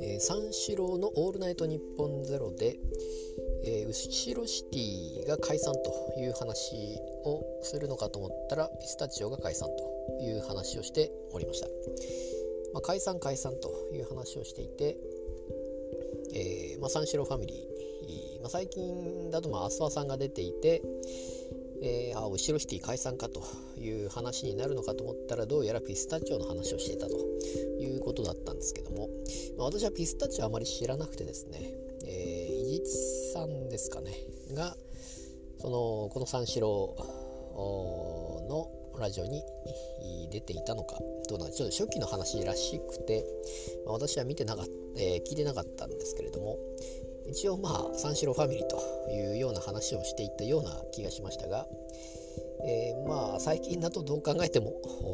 え三四郎の「オールナイトニッポンゼロで、えー、後ろシティが解散という話をするのかと思ったらピスタチオが解散という話をしておりました、まあ、解散解散という話をしていて、えーまあ、三四郎ファミリー、まあ、最近だとまあアスワさんが出ていて、えー、あ後ろシティ解散かという話になるのかと思ったらどうやらピスタチオの話をしていたということだったんですけども、まあ、私はピスタチオあまり知らなくてですね、えー、伊地さんですかねがそのこの三四郎のラジオに出ていたのかどうなんちょっと初期の話らしくて、まあ、私は見てなかった、えー、聞いてなかったんですけれども、一応まあ三四郎ファミリーというような話をしていったような気がしましたが、えー、まあ最近だとどう考えても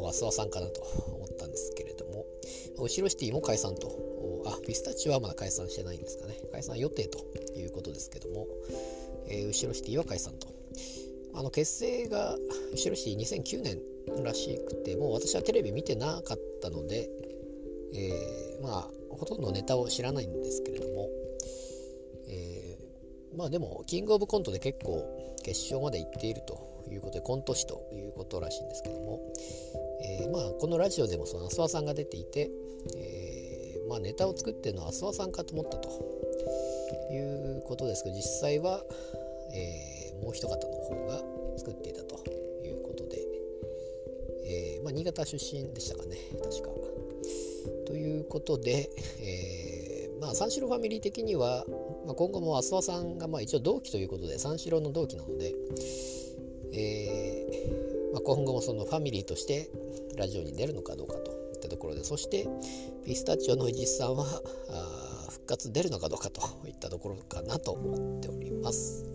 アスワさんかなと思ったんですけれども後ろシティも解散と。あピスタチオはまだ解散してないんですかね。解散予定ということですけども、えー、後ろシティは解散と。あの結成が後ろシティ2009年らしくてもう私はテレビ見てなかったので、えー、まあほとんどネタを知らないんですけれどもまあでも、キングオブコントで結構決勝まで行っているということで、コント師ということらしいんですけども、えー、まあこのラジオでもそのアスワさんが出ていて、えー、まあネタを作ってるのはアスワさんかと思ったということですけど、実際は、えー、もう一方の方が作っていたということで、え、まあ新潟出身でしたかね、確か。ということで、え、まあ三四郎ファミリー的には、まあ、今後も浅輪さんがまあ一応同期ということで三四郎の同期なので、えーまあ、今後もそのファミリーとしてラジオに出るのかどうかといったところでそしてピスタチオの伊地さんはあ復活出るのかどうかといったところかなと思っております。